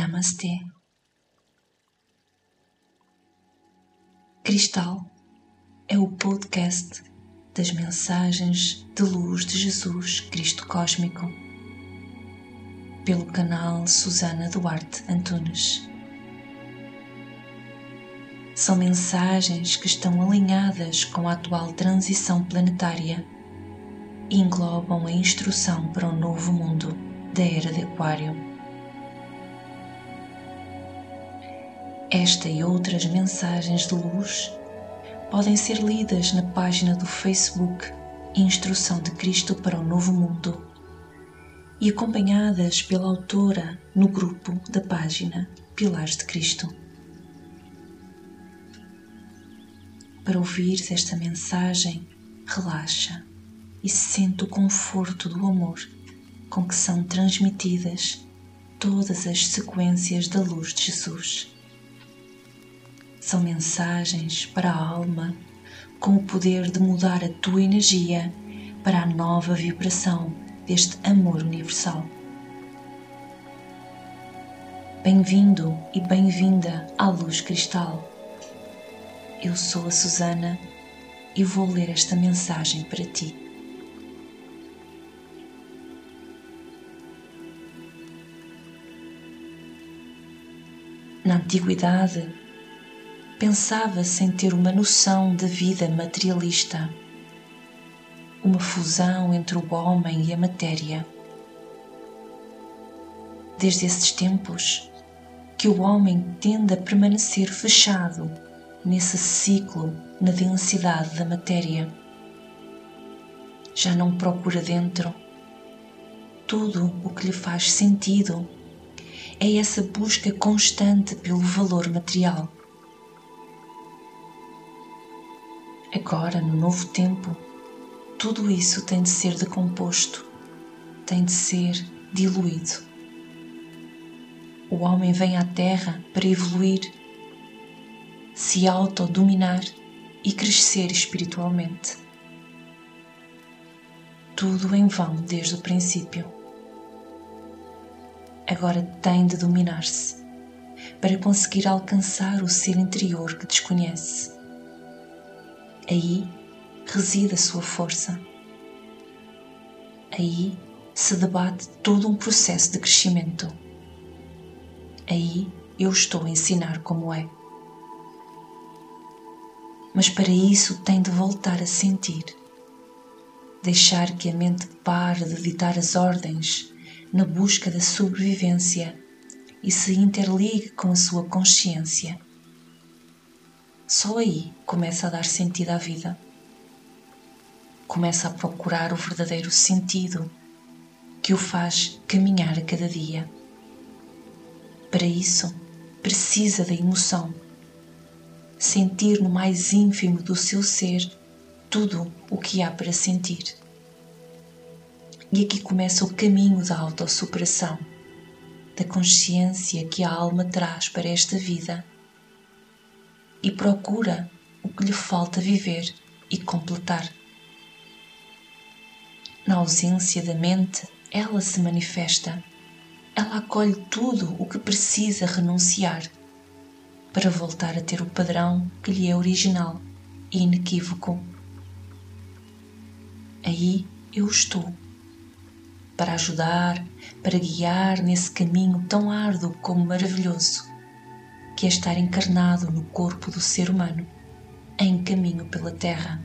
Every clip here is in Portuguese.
Namastê. Cristal é o podcast das mensagens de luz de Jesus Cristo Cósmico, pelo canal Susana Duarte Antunes. São mensagens que estão alinhadas com a atual transição planetária e englobam a instrução para o novo mundo da Era de Aquário. Esta e outras mensagens de luz podem ser lidas na página do Facebook Instrução de Cristo para o Novo Mundo e acompanhadas pela autora no grupo da página Pilares de Cristo. Para ouvir esta mensagem, relaxa e sente o conforto do amor com que são transmitidas todas as sequências da luz de Jesus. São mensagens para a alma com o poder de mudar a tua energia para a nova vibração deste amor universal. Bem-vindo e bem-vinda à luz cristal. Eu sou a Susana e vou ler esta mensagem para ti. Na antiguidade, pensava sem ter uma noção de vida materialista, uma fusão entre o homem e a matéria. Desde esses tempos que o homem tende a permanecer fechado nesse ciclo na densidade da matéria. Já não procura dentro. Tudo o que lhe faz sentido é essa busca constante pelo valor material Agora, no novo tempo, tudo isso tem de ser decomposto, tem de ser diluído. O homem vem à Terra para evoluir, se autodominar e crescer espiritualmente. Tudo em vão desde o princípio. Agora tem de dominar-se para conseguir alcançar o ser interior que desconhece Aí reside a sua força. Aí se debate todo um processo de crescimento. Aí eu estou a ensinar como é. Mas para isso tem de voltar a sentir. Deixar que a mente pare de ditar as ordens na busca da sobrevivência e se interligue com a sua consciência só aí começa a dar sentido à vida. Começa a procurar o verdadeiro sentido que o faz caminhar a cada dia. Para isso, precisa da emoção. Sentir no mais ínfimo do seu ser tudo o que há para sentir. E aqui começa o caminho da autossuperação, da consciência que a alma traz para esta vida e procura o que lhe falta viver e completar. Na ausência da mente, ela se manifesta. Ela acolhe tudo o que precisa renunciar para voltar a ter o padrão que lhe é original e inequívoco. Aí eu estou para ajudar, para guiar nesse caminho tão árduo como maravilhoso que é estar encarnado no corpo do ser humano em caminho pela Terra.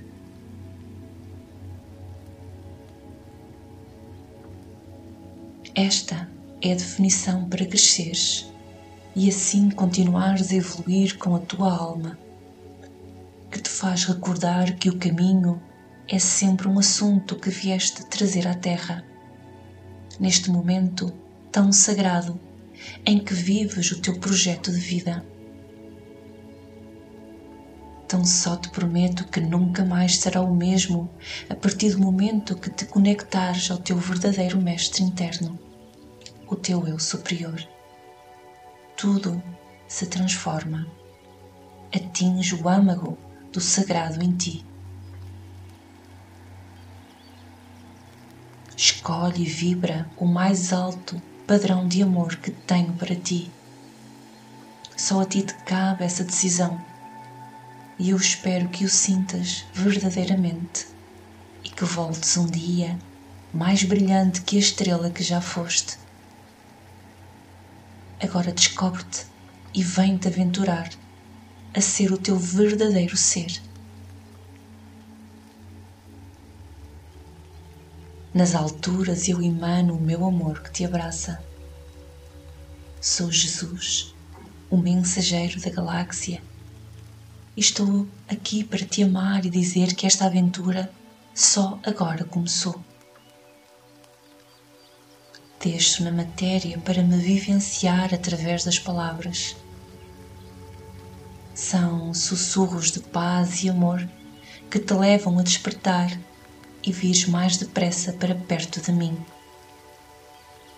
Esta é a definição para cresceres e assim continuares a evoluir com a tua alma, que te faz recordar que o caminho é sempre um assunto que vieste trazer à Terra, neste momento tão sagrado em que vives o teu projeto de vida. Então só te prometo que nunca mais será o mesmo a partir do momento que te conectares ao teu verdadeiro mestre interno, o teu eu superior. Tudo se transforma. Atinge o âmago do sagrado em ti. Escolhe e vibra o mais alto padrão de amor que tenho para ti Só a ti te cabe essa decisão e eu espero que o sintas verdadeiramente e que voltes um dia mais brilhante que a estrela que já foste. Agora descobre-te e vem-te aventurar a ser o teu verdadeiro ser. Nas alturas eu emano o meu amor que te abraça. Sou Jesus, o mensageiro da galáxia, estou aqui para te amar e dizer que esta aventura só agora começou. Desço na matéria para me vivenciar através das palavras são sussurros de paz e amor que te levam a despertar e vires mais depressa para perto de mim,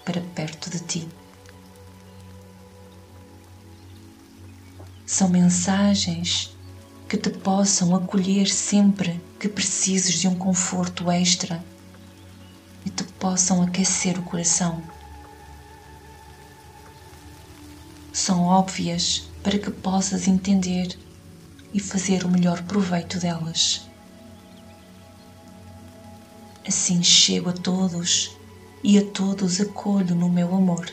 para perto de ti. São mensagens que te possam acolher sempre que precises de um conforto extra e te possam aquecer o coração. São óbvias para que possas entender e fazer o melhor proveito delas. Assim chego a todos e a todos acolho no meu amor.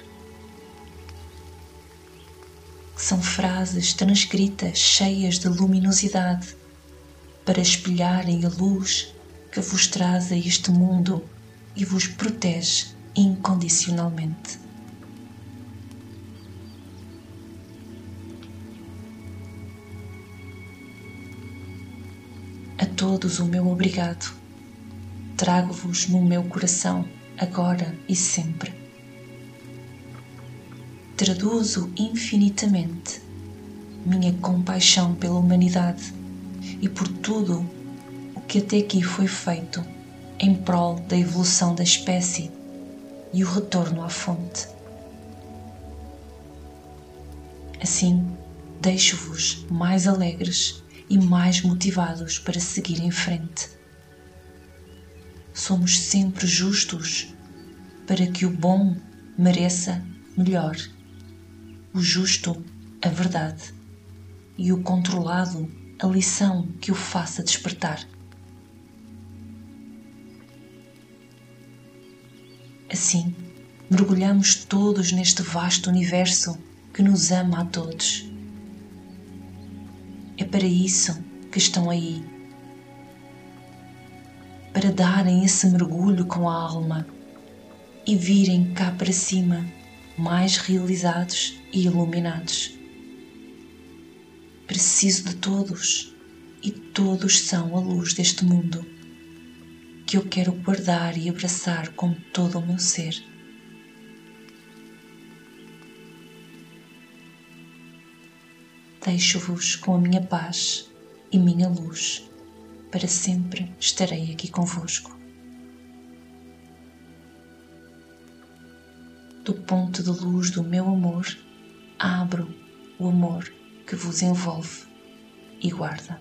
São frases transcritas cheias de luminosidade para espelharem a luz que vos traz a este mundo e vos protege incondicionalmente. todos o meu obrigado. Trago-vos no meu coração, agora e sempre. Traduzo infinitamente minha compaixão pela humanidade e por tudo o que até aqui foi feito em prol da evolução da espécie e o retorno à fonte. Assim, deixo-vos mais alegres e mais motivados para seguir em frente. Somos sempre justos para que o bom mereça melhor, o justo a verdade e o controlado a lição que o faça despertar. Assim, mergulhamos todos neste vasto universo que nos ama a todos é para isso que estão aí para darem esse mergulho com a alma e virem cá para cima mais realizados e iluminados. Preciso de todos e todos são a luz deste mundo que eu quero guardar e abraçar com todo o meu ser. Deixo-vos com a minha paz e minha luz. Para sempre estarei aqui convosco. Do ponto de luz do meu amor, abro o amor que vos envolve e guarda.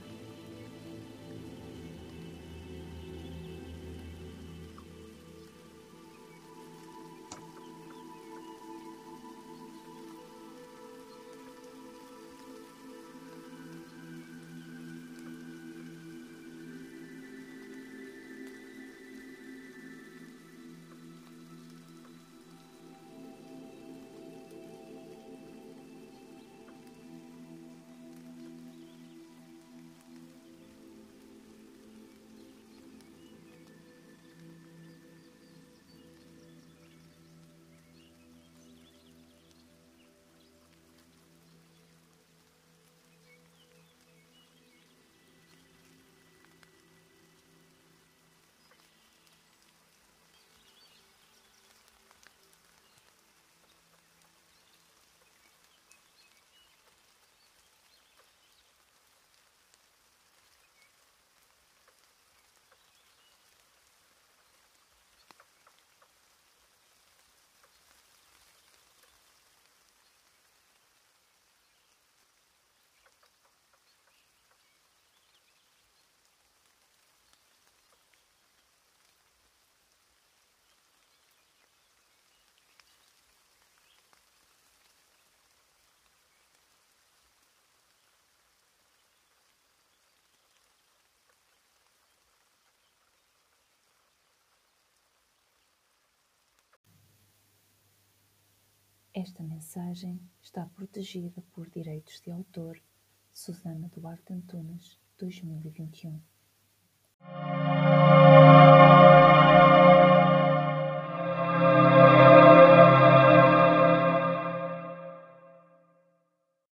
Esta mensagem está protegida por direitos de autor Susana Duarte Antunes, 2021.